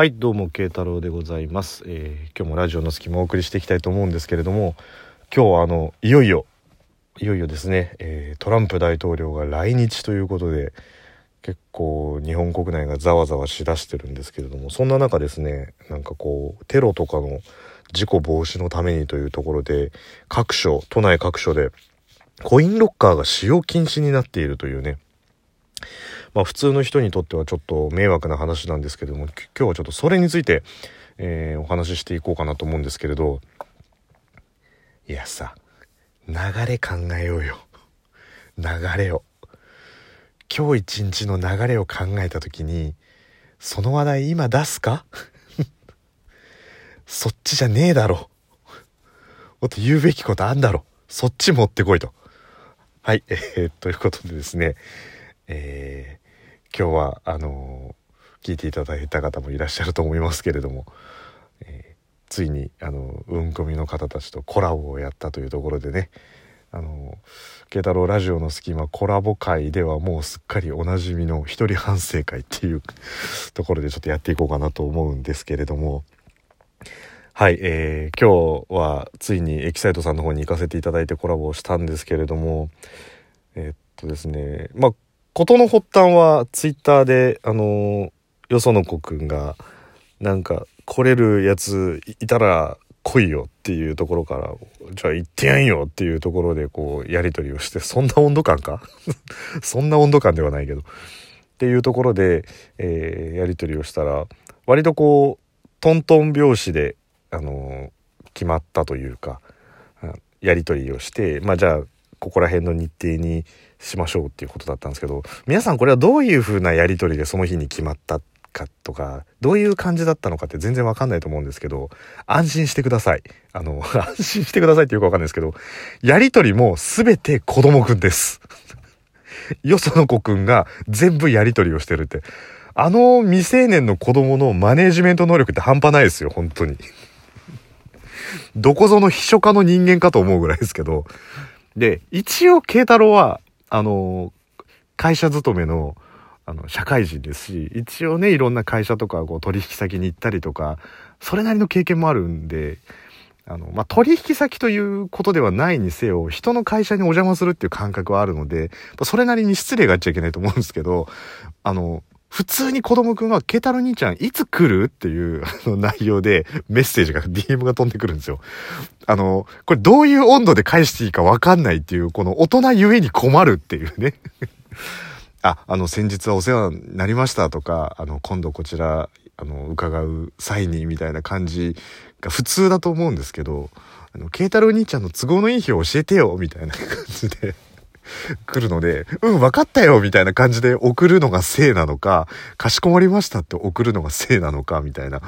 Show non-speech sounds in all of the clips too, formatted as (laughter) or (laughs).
はいどうも慶太郎でございます、えー今日もラジオの隙間をお送りしていきたいと思うんですけれども今日はあのいよいよいよいよですね、えートランプ大統領が来日ということで結構日本国内がざわざわしだしてるんですけれどもそんな中ですねなんかこうテロとかの事故防止のためにというところで各所都内各所でコインロッカーが使用禁止になっているというねまあ普通の人にとってはちょっと迷惑な話なんですけども今日はちょっとそれについて、えーお話ししていこうかなと思うんですけれどいやさ流れ考えようよ。流れを。今日一日の流れを考えた時にその話題今出すか？(laughs) そっちじゃねえだろ。もっと言うべきことあんだろ。そっち持ってこいと。はい、えーということでですねえー今日はあのー聞いていただいた方もいらっしゃると思いますけれども、えーついにあのうんこみの方たちとコラボをやったというところでねあの慶太郎ラジオの隙間コラボ会ではもうすっかりおなじみの一人反省会っていうところでちょっとやっていこうかなと思うんですけれどもはい、えー今日はついにエキサイトさんの方に行かせていただいてコラボをしたんですけれどもえっとですねまあ事の発端はツイッターであのよその子くんがなんか来れるやついたら来いよっていうところからじゃあ行ってやんよっていうところでこうやり取りをしてそんな温度感か？(laughs) そんな温度感ではないけど。っていうところで、えーやり取りをしたら割とこうトントン拍子であの決まったというかやり取りをしてまあじゃあここら辺の日程にしましょうっていうことだったんですけど皆さんこれはどういう風なやり取りでその日に決まったかとかどういう感じだったのかって全然わかんないと思うんですけど安心してください。あの (laughs) 安心してくださいってよくわかんないですけどやり取りも全て子供くんです。よその子くんが全部やり取りをしてるって。あの未成年の子供のマネジメント能力って半端ないですよ本当に。どこぞの秘書家の人間かと思うぐらいですけどで一応慶太郎はあの会社勤めのあの社会人ですし一応ねいろんな会社とかこう取引先に行ったりとかそれなりの経験もあるんであの、まあ、取引先ということではないにせよ人の会社にお邪魔するっていう感覚はあるのでそれなりに失礼があっちゃいけないと思うんですけどあの普通に子供くんは、ケタロ兄ちゃんいつ来る？っていうあの内容でメッセージが、DM が飛んでくるんですよ。あの、これどういう温度で返していいかわかんないっていう、この大人ゆえに困るっていうね。(laughs) あ、あの、先日はお世話になりましたとか、あの、今度こちら、あの、伺う際にみたいな感じが普通だと思うんですけど、あの、ケイタロ兄ちゃんの都合のいい日を教えてよみたいな感じで来るので、うん、分かったよみたいな感じで送るのがせいなのか、かしこまりましたって送るのがせいなのかみたいな。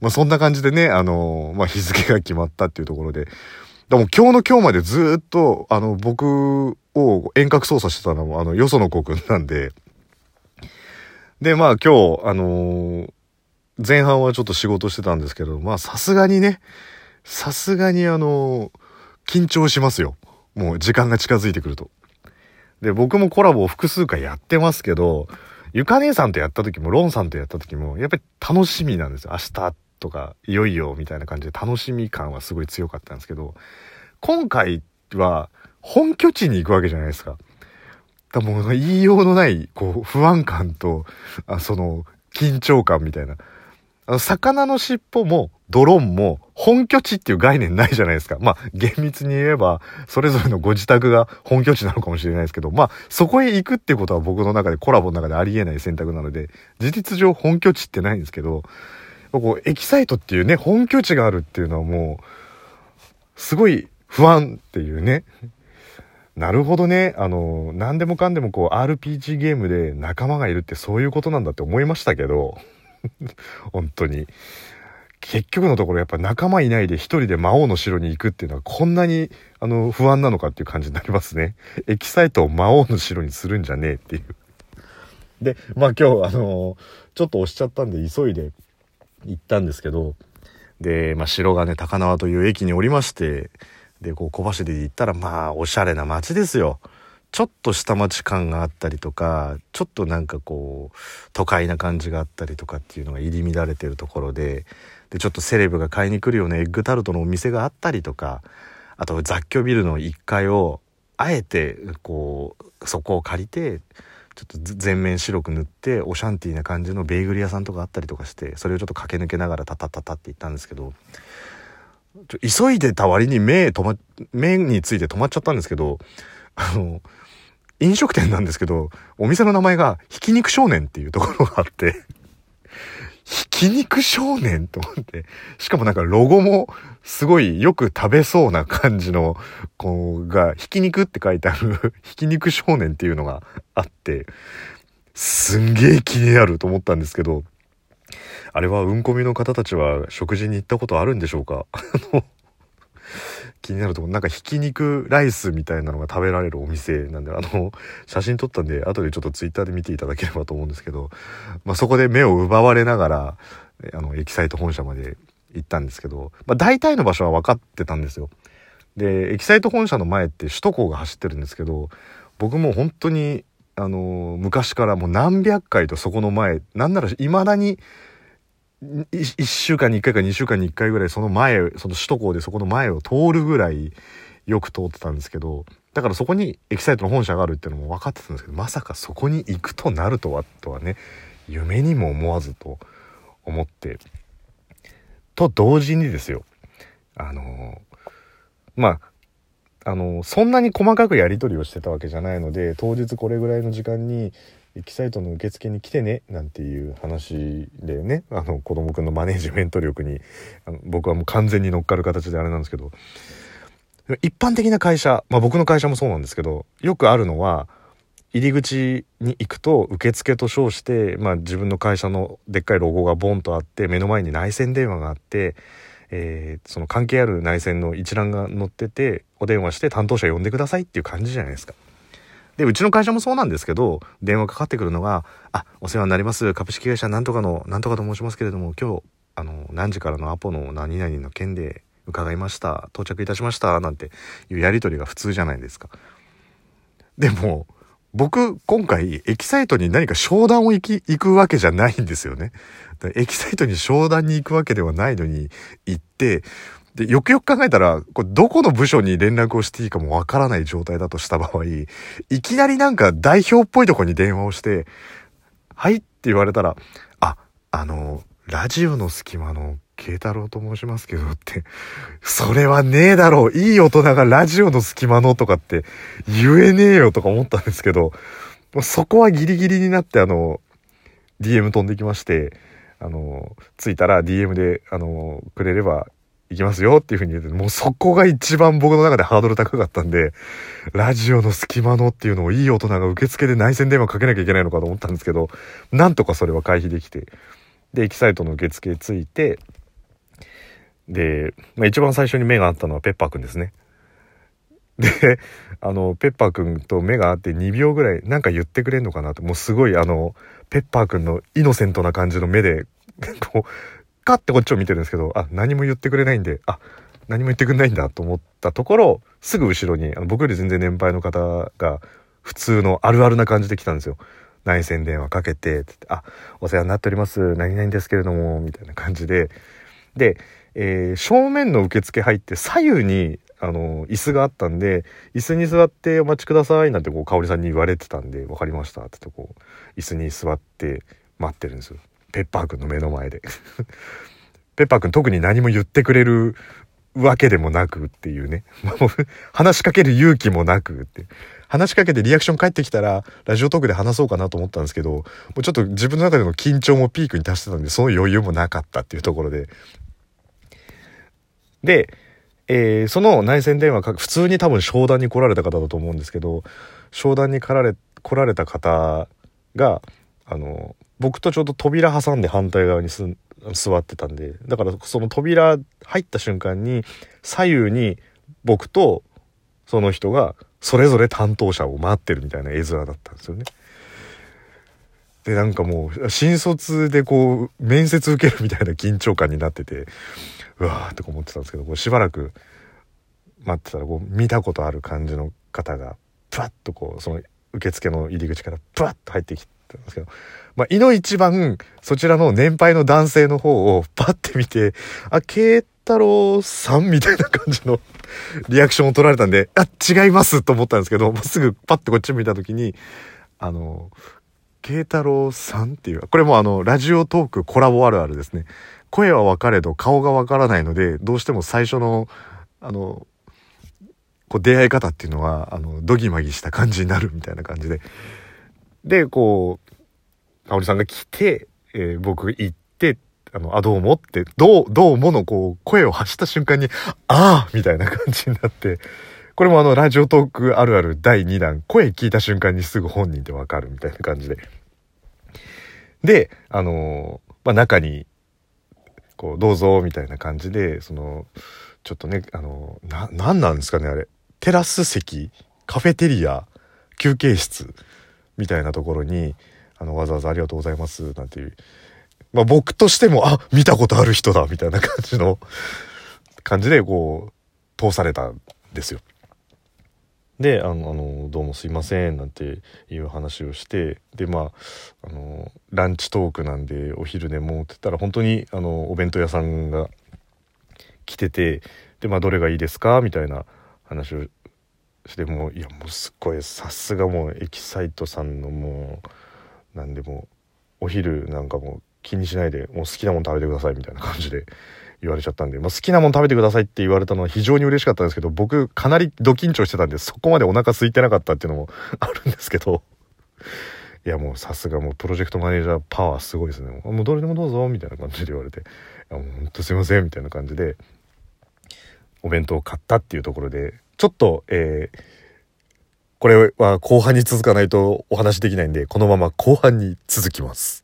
まあそんな感じでね、あの、まあ日付が決まったっていうところで、でも今日の今日までずっと、あの、僕を遠隔操作してたのも、あの、よその子くんなんで、で、まあ今日、あの前半はちょっと仕事してたんですけど、まあさすがにね、さすがにあの緊張しますよ。もう時間が近づいてくると。で、僕もコラボを複数回やってますけど、ゆか姉さんとやった時も、ロンさんとやった時も、やっぱり楽しみなんですよ。明日とか、いよいよみたいな感じで楽しみ感はすごい強かったんですけど、今回は本拠地に行くわけじゃないですか。だもう言いようのない、こう、不安感と、あその、緊張感みたいな。あの魚の尻尾もドローンも本拠地っていう概念ないじゃないですか。まあ厳密に言えばそれぞれのご自宅が本拠地なのかもしれないですけど、まあそこへ行くってことは僕の中でコラボの中でありえない選択なので、事実上本拠地ってないんですけど、こうエキサイトっていうね、本拠地があるっていうのはもう、すごい不安っていうね。なるほどね。あの、何でもかんでもこう RPG ゲームで仲間がいるってそういうことなんだって思いましたけど、(laughs) 本当に。結局のところやっぱ仲間いないで一人で魔王の城に行くっていうのはこんなにあの不安なのかっていう感じになりますね。(laughs) エキサイトを魔王の城にするんじゃねえっていう。(laughs) で、まあ今日あのちょっと押しちゃったんで急いで行ったんですけど、で、まあ城がね、高輪という駅におりまして、で、こう小走りで行ったらまあおしゃれな街ですよ。ちょっと下町感があったりとかちょっとなんかこう都会な感じがあったりとかっていうのが入り乱れてるところででちょっとセレブが買いに来るようなエッグタルトのお店があったりとかあと雑居ビルの1階をあえてこうそこを借りてちょっと全面白く塗ってオシャンティーな感じのベーグル屋さんとかあったりとかしてそれをちょっと駆け抜けながらタタタタって行ったんですけど急いでた割に目止ま目について止まっちゃったんですけどあの飲食店なんですけどお店の名前がひき肉少年っていうところがあってひき肉少年と思って。しかもなんかロゴもすごいよく食べそうな感じの子が、ひき肉って書いてある (laughs) ひき肉少年っていうのがあって、すんげえ気になると思ったんですけど、あれはうんこみの方たちは食事に行ったことあるんでしょうか？(laughs) あの気になるところ、なんかひき肉ライスみたいなのが食べられるお店なんで、あの、写真撮ったんで、後でちょっとツイッターで見ていただければと思うんですけど、まあ、そこで目を奪われながら、あの、エキサイト本社まで行ったんですけど、まあ、大体の場所は分かってたんですよ。で、エキサイト本社の前って首都高が走ってるんですけど、僕も本当に、あの、昔からもう何百回とそこの前、なんなら未だに、1週間に1回か2週間に1回ぐらいその前その首都高でそこの前を通るぐらいよく通ってたんですけどだからそこにエキサイトの本社があるっていうのも分かってたんですけどまさかそこに行くとなるとはとはね夢にも思わずと思って。と同時にですよ。あのまああのそんなに細かくやり取りをしてたわけじゃないので当日これぐらいの時間にエキサイトの受付に来てねなんていう話でね。あの子供くんのマネージメント力に。あの僕はもう完全に乗っかる形であれなんですけど。一般的な会社、まあ、僕の会社もそうなんですけどよくあるのは入り口に行くと受付と称して、まあ、自分の会社のでっかいロゴがボンとあって目の前に内線電話があって、えー、その関係ある内線の一覧が載っててお電話して担当者呼んでくださいっていう感じじゃないですか。で、うちの会社もそうなんですけど、電話かかってくるのが、あ、お世話になります。株式会社なんとかの、なんとかと申しますけれども、今日、あの、何時からのアポの何々の件で伺いました。到着いたしました。なんていうやりとりが普通じゃないですか。でも、僕、今回、エキサイトに何か商談を行き、行くわけじゃないんですよね。エキサイトに商談に行くわけではないのに、行って、で、よくよく考えたら、これどこの部署に連絡をしていいかもわからない状態だとした場合、いきなりなんか代表っぽいとこに電話をして、はいって言われたら、あ、あの、ラジオの隙間の慶太郎と申しますけどって、それはねえだろう。いい大人がラジオの隙間のとかって言えねえよとか思ったんですけど、そこはギリギリになってあの、DM 飛んできまして、あの、着いたら DM で、あの、くれれば行きますよっていう風に言って、もうそこが一番僕の中でハードル高かったんで、ラジオの隙間のっていうのをいい大人が受付で内線電話かけなきゃいけないのかと思ったんですけど、なんとかそれは回避できて、で、エキサイトの受付ついて、で、まあ、一番最初に目があったのはペッパーくんですね。で、あの、ペッパーくんと目が合って2秒ぐらいなんか言ってくれんのかなと、もうすごいあの、ペッパーくんのイノセントな感じの目で、こう、かってこっちを見てるんですけど、あ、何も言ってくれないんで、あ、何も言ってくれないんだと思ったところ、すぐ後ろに、あの僕より全然年配の方が、普通のあるあるな感じで来たんですよ。内線電話かけて、つって、あ、お世話になっております。何々ですけれども、みたいな感じで。で、えー、正面の受付入って左右に、あの、椅子があったんで、椅子に座ってお待ちくださいなんてこう、香織さんに言われてたんで、分かりましたって言ってこう、椅子に座って待ってるんですよ。ペッパーくんの目の前で (laughs) ペッパーくん特に何も言ってくれるわけでもなくっていうね。(laughs) 話しかける勇気もなくって。話しかけてリアクション返ってきたら、ラジオトークで話そうかなと思ったんですけど、もうちょっと自分の中での緊張もピークに達してたんで、その余裕もなかったっていうところで。で、えー、その内線電話か、普通に多分商談に来られた方だと思うんですけど、商談に来られ、来られた方が、あの、僕とちょうど扉挟んで反対側にす座ってたんでだからその扉入った瞬間に左右に僕とその人がそれぞれ担当者を待ってるみたいな絵面だったんですよね。でなんかもう新卒でこう面接受けるみたいな緊張感になっててうわーって思ってたんですけどこうしばらく待ってたらこう見たことある感じの方がプワッとこうその受付の入り口からプワッと入ってきたんですけど、まあ、いの一番そちらの年配の男性の方をパッて見てあ慶太郎さんみたいな感じのリアクションを取られたんであ違いますと思ったんですけど、すぐパッてこっち見た時にあの慶太郎さんっていう、これもあの、ラジオトークコラボあるあるですね。声はわかれど顔がわからないので、どうしても最初の、あの、こう出会い方っていうのは、あの、ドギマギした感じになるみたいな感じで。で、こう、香織さんが来て、えー、僕行って、あの、あ、どうもって、どう、どうものこう、声を発した瞬間に、ああみたいな感じになって、これもあの、ラジオトークあるある第2弾、声聞いた瞬間にすぐ本人ってわかるみたいな感じで。で、あのー、まあ、中に、こう、どうぞ、みたいな感じで、その、ちょっとね、あのー、な、なんなんですかね、あれ。テラス席、カフェテリア、休憩室、みたいなところに、あの、わざわざありがとうございます、なんていう。まあ、僕としても、あ、見たことある人だ、みたいな感じの、感じで、こう、通されたんですよ。であのあの「どうもすいません」なんていう話をしてでまああのランチトークなんでお昼でもって言ったら本当にあのお弁当屋さんが来ててでまあどれがいいですかみたいな話をしてもういやもうすっごいさすがもうエキサイトさんのもうなんでもお昼なんかも気にしないでもう好きなもの食べてくださいみたいな感じで言われちゃったんで、まあ、好きなもの食べてくださいって言われたのは非常に嬉しかったんですけど、僕かなりド緊張してたんで、そこまでお腹空いてなかったっていうのもあるんですけど、(laughs) いやもうさすがもうプロジェクトマネージャーパワーすごいですね。もうどれでもどうぞ、みたいな感じで言われて、いやもうほんとすいません、みたいな感じで、お弁当を買ったっていうところで、ちょっと、えー、これは後半に続かないとお話できないんで、このまま後半に続きます。